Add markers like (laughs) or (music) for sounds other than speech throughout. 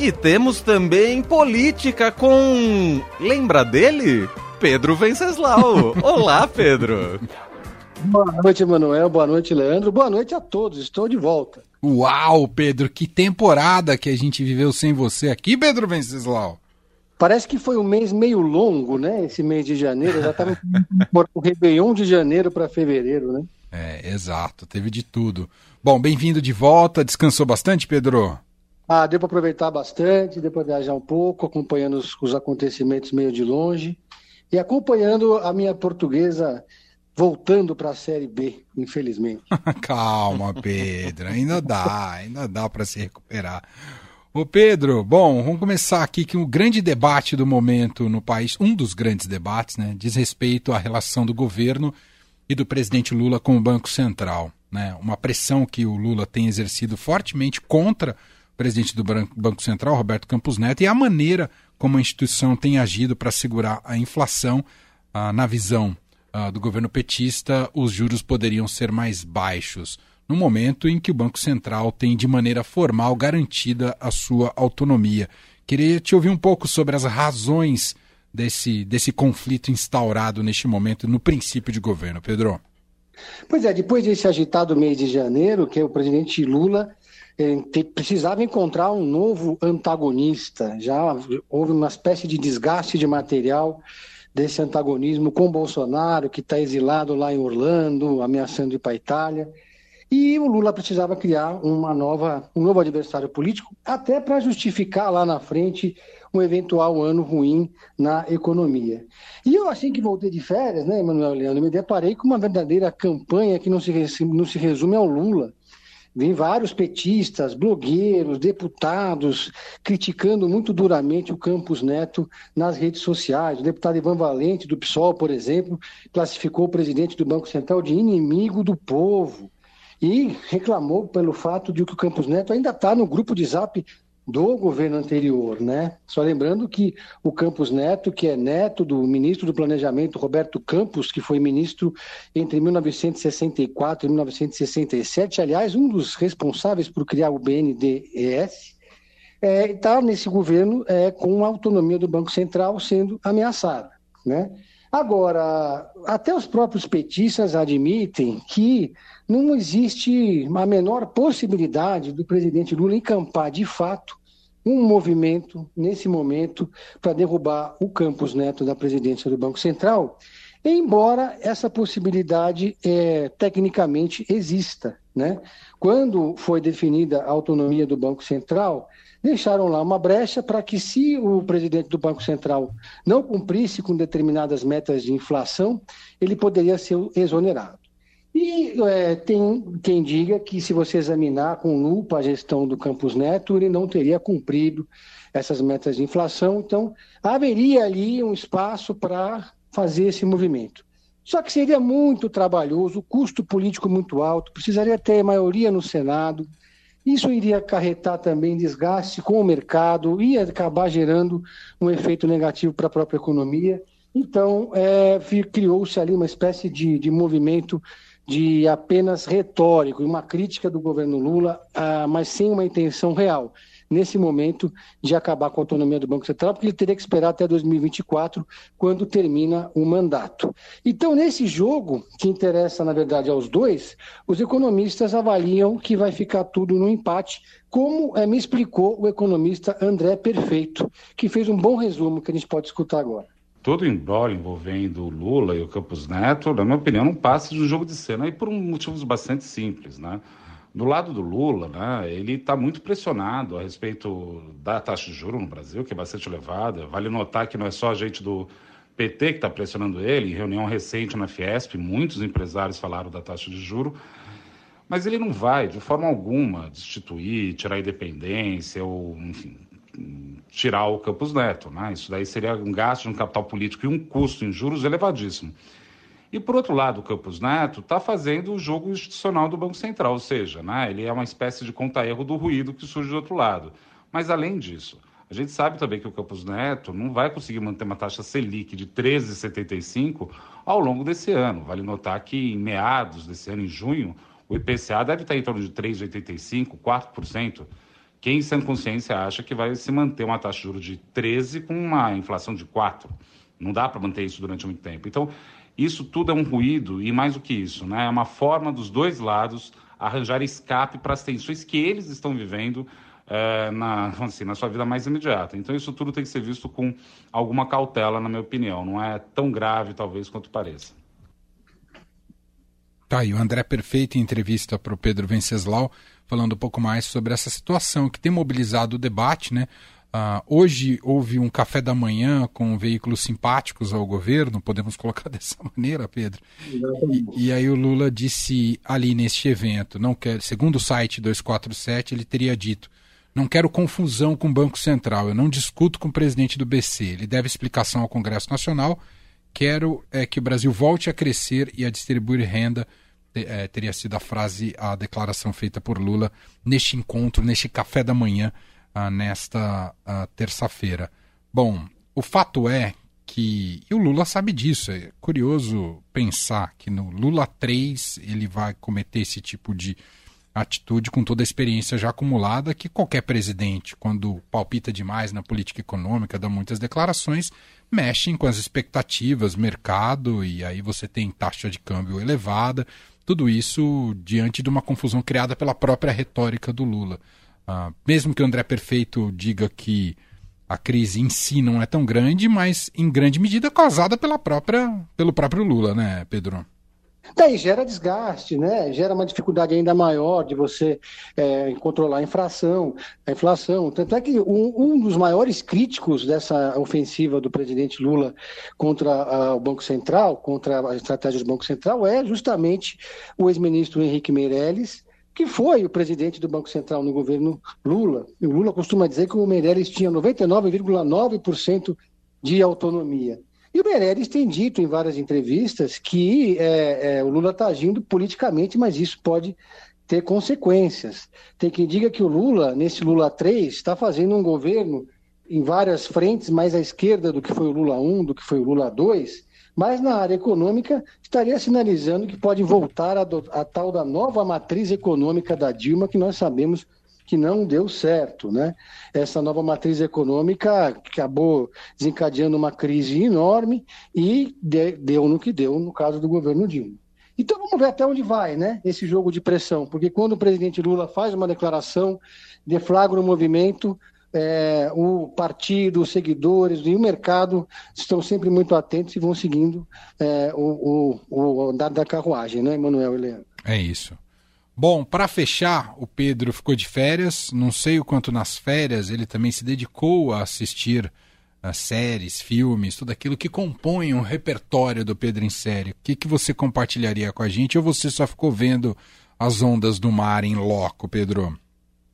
E temos também política com. Lembra dele? Pedro Venceslau. (laughs) Olá, Pedro. Boa noite, Manuel. Boa noite, Leandro. Boa noite a todos. Estou de volta. Uau, Pedro, que temporada que a gente viveu sem você aqui, Pedro Venceslau. Parece que foi um mês meio longo, né? Esse mês de janeiro. Já estava (laughs) o Réveillon de janeiro para fevereiro, né? É, exato. Teve de tudo. Bom, bem-vindo de volta. Descansou bastante, Pedro? Ah, deu para aproveitar bastante, deu para viajar um pouco, acompanhando os, os acontecimentos meio de longe e acompanhando a minha portuguesa voltando para a Série B, infelizmente. (laughs) Calma, Pedro, ainda dá, ainda dá para se recuperar. Ô Pedro, bom, vamos começar aqui que o grande debate do momento no país, um dos grandes debates, né, diz respeito à relação do governo e do presidente Lula com o Banco Central. Né, uma pressão que o Lula tem exercido fortemente contra o presidente do Banco Central, Roberto Campos Neto, e a maneira como a instituição tem agido para segurar a inflação. Ah, na visão ah, do governo petista, os juros poderiam ser mais baixos, no momento em que o Banco Central tem de maneira formal garantida a sua autonomia. Queria te ouvir um pouco sobre as razões desse, desse conflito instaurado neste momento no princípio de governo, Pedro. Pois é, depois desse agitado mês de janeiro, que é o presidente Lula precisava encontrar um novo antagonista. Já houve uma espécie de desgaste de material desse antagonismo com Bolsonaro, que está exilado lá em Orlando, ameaçando ir para a Itália. E o Lula precisava criar uma nova, um novo adversário político, até para justificar lá na frente um eventual ano ruim na economia. E eu, assim que voltei de férias, né, Emanuel Leandro, me deparei com uma verdadeira campanha que não se, não se resume ao Lula. Vem vários petistas, blogueiros, deputados criticando muito duramente o Campos Neto nas redes sociais. O deputado Ivan Valente, do PSOL, por exemplo, classificou o presidente do Banco Central de inimigo do povo e reclamou pelo fato de que o Campos Neto ainda está no grupo de zap do governo anterior, né? Só lembrando que o Campos Neto, que é neto do ministro do Planejamento Roberto Campos, que foi ministro entre 1964 e 1967, aliás, um dos responsáveis por criar o BNDES, está é, tá nesse governo é, com a autonomia do Banco Central sendo ameaçada, né? Agora, até os próprios petistas admitem que não existe a menor possibilidade do presidente Lula encampar de fato um movimento nesse momento para derrubar o Campos Neto da presidência do Banco Central, embora essa possibilidade é, tecnicamente exista. Né? Quando foi definida a autonomia do Banco Central, deixaram lá uma brecha para que, se o presidente do Banco Central não cumprisse com determinadas metas de inflação, ele poderia ser exonerado. E é, tem quem diga que, se você examinar com lupa a gestão do Campos Neto, ele não teria cumprido essas metas de inflação. Então, haveria ali um espaço para fazer esse movimento. Só que seria muito trabalhoso, custo político muito alto, precisaria ter maioria no Senado. Isso iria acarretar também desgaste com o mercado, ia acabar gerando um efeito negativo para a própria economia. Então, é, criou-se ali uma espécie de, de movimento de apenas retórico e uma crítica do governo Lula, ah, mas sem uma intenção real, nesse momento, de acabar com a autonomia do Banco Central, porque ele teria que esperar até 2024, quando termina o mandato. Então, nesse jogo, que interessa, na verdade, aos dois, os economistas avaliam que vai ficar tudo no empate, como é, me explicou o economista André Perfeito, que fez um bom resumo que a gente pode escutar agora todo o embrólio envolvendo o Lula e o Campos Neto, na minha opinião, não passa de um jogo de cena e por motivos bastante simples, né? Do lado do Lula, né, ele está muito pressionado a respeito da taxa de juros no Brasil, que é bastante elevada. Vale notar que não é só a gente do PT que está pressionando ele. Em reunião recente na Fiesp, muitos empresários falaram da taxa de juros. Mas ele não vai, de forma alguma, destituir, tirar a independência ou, enfim, tirar o Campos Neto. Né? Isso daí seria um gasto de um capital político e um custo em juros elevadíssimo. E, por outro lado, o Campos Neto está fazendo o jogo institucional do Banco Central, ou seja, né, ele é uma espécie de conta-erro do ruído que surge do outro lado. Mas, além disso, a gente sabe também que o Campos Neto não vai conseguir manter uma taxa Selic de 13,75 ao longo desse ano. Vale notar que, em meados desse ano, em junho, o IPCA deve estar em torno de 3,85%, 4%. Quem, sem consciência, acha que vai se manter uma taxa de juros de 13 com uma inflação de 4? Não dá para manter isso durante muito tempo. Então, isso tudo é um ruído e mais do que isso, né? É uma forma dos dois lados arranjar escape para as tensões que eles estão vivendo é, na, assim, na sua vida mais imediata. Então, isso tudo tem que ser visto com alguma cautela, na minha opinião. Não é tão grave, talvez, quanto pareça. Tá, e o André Perfeito, em entrevista para o Pedro Venceslau, falando um pouco mais sobre essa situação que tem mobilizado o debate, né? Uh, hoje houve um café da manhã com veículos simpáticos ao governo, podemos (laughs) colocar dessa maneira, Pedro. E, e, aí o Lula disse ali neste evento, não quer, segundo o site 247, ele teria dito: não quero confusão com o Banco Central, eu não discuto com o presidente do BC. Ele deve explicação ao Congresso Nacional. Quero é que o Brasil volte a crescer e a distribuir renda. É, teria sido a frase, a declaração feita por Lula neste encontro, neste café da manhã ah, nesta ah, terça-feira. Bom, o fato é que. E o Lula sabe disso. É curioso pensar que no Lula 3 ele vai cometer esse tipo de atitude com toda a experiência já acumulada que qualquer presidente, quando palpita demais na política econômica, dá muitas declarações, mexem com as expectativas, mercado, e aí você tem taxa de câmbio elevada, tudo isso diante de uma confusão criada pela própria retórica do Lula. Uh, mesmo que o André Perfeito diga que a crise em si não é tão grande, mas em grande medida causada pela própria, pelo próprio Lula, né, Pedro? Daí gera desgaste, né? Gera uma dificuldade ainda maior de você é, controlar a inflação, a inflação. Tanto é que um, um, dos maiores críticos dessa ofensiva do presidente Lula contra a, o Banco Central, contra a estratégia do Banco Central, é justamente o ex-ministro Henrique Meirelles, que foi o presidente do Banco Central no governo Lula. O Lula costuma dizer que o Meirelles tinha 99,9% de autonomia. E o Meirelles tem dito em várias entrevistas que é, é, o Lula está agindo politicamente, mas isso pode ter consequências. Tem quem diga que o Lula, nesse Lula 3, está fazendo um governo em várias frentes mais à esquerda do que foi o Lula 1, do que foi o Lula 2, mas na área econômica estaria sinalizando que pode voltar a, a tal da nova matriz econômica da Dilma, que nós sabemos que não deu certo, né? Essa nova matriz econômica acabou desencadeando uma crise enorme e de, deu no que deu no caso do governo Dilma. Então vamos ver até onde vai, né? Esse jogo de pressão, porque quando o presidente Lula faz uma declaração, deflagra o movimento, é, o partido, os seguidores e o mercado estão sempre muito atentos e vão seguindo é, o, o, o andar da carruagem, né, Emanuel e Leandro? É isso. Bom, para fechar, o Pedro ficou de férias. Não sei o quanto nas férias ele também se dedicou a assistir a uh, séries, filmes, tudo aquilo que compõe um repertório do Pedro em série. O que, que você compartilharia com a gente ou você só ficou vendo as ondas do mar em loco, Pedro?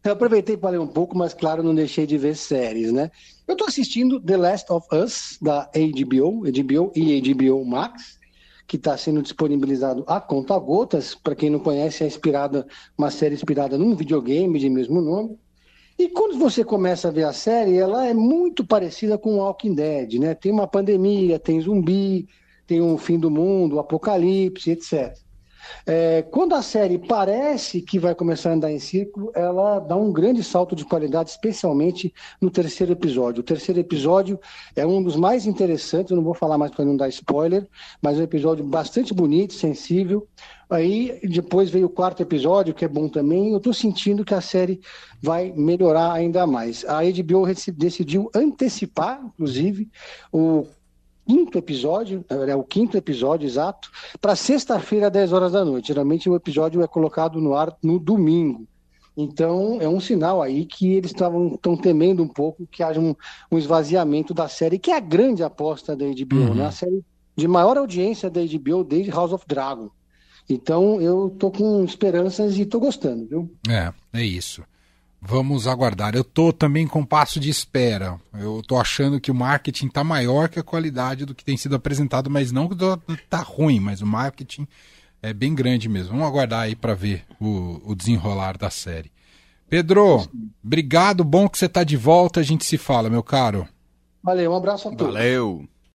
Eu aproveitei para ler um pouco, mas claro, não deixei de ver séries, né? Eu estou assistindo The Last of Us, da HBO, HBO e HBO Max que está sendo disponibilizado a conta gotas. Para quem não conhece, é inspirada uma série inspirada num videogame de mesmo nome. E quando você começa a ver a série, ela é muito parecida com Walking Dead, né? Tem uma pandemia, tem zumbi, tem um fim do mundo, apocalipse, etc. É, quando a série parece que vai começar a andar em círculo, ela dá um grande salto de qualidade, especialmente no terceiro episódio. O terceiro episódio é um dos mais interessantes, eu não vou falar mais para não dar spoiler, mas é um episódio bastante bonito, sensível. Aí depois veio o quarto episódio, que é bom também. Eu estou sentindo que a série vai melhorar ainda mais. A HBO decidiu antecipar, inclusive, o quinto episódio, é o quinto episódio exato, para sexta-feira, 10 horas da noite. Geralmente o episódio é colocado no ar no domingo. Então é um sinal aí que eles estavam tão temendo um pouco que haja um, um, esvaziamento da série, que é a grande aposta da HBO, uhum. né? A série de maior audiência da HBO desde House of Dragon. Então eu tô com esperanças e tô gostando, viu? É, é isso. Vamos aguardar. Eu estou também com passo de espera. Eu estou achando que o marketing está maior que a qualidade do que tem sido apresentado, mas não que está ruim, mas o marketing é bem grande mesmo. Vamos aguardar aí para ver o, o, desenrolar da série. Pedro, obrigado, bom que você está de volta. A gente se fala, meu caro. Valeu, um abraço a todos. Valeu.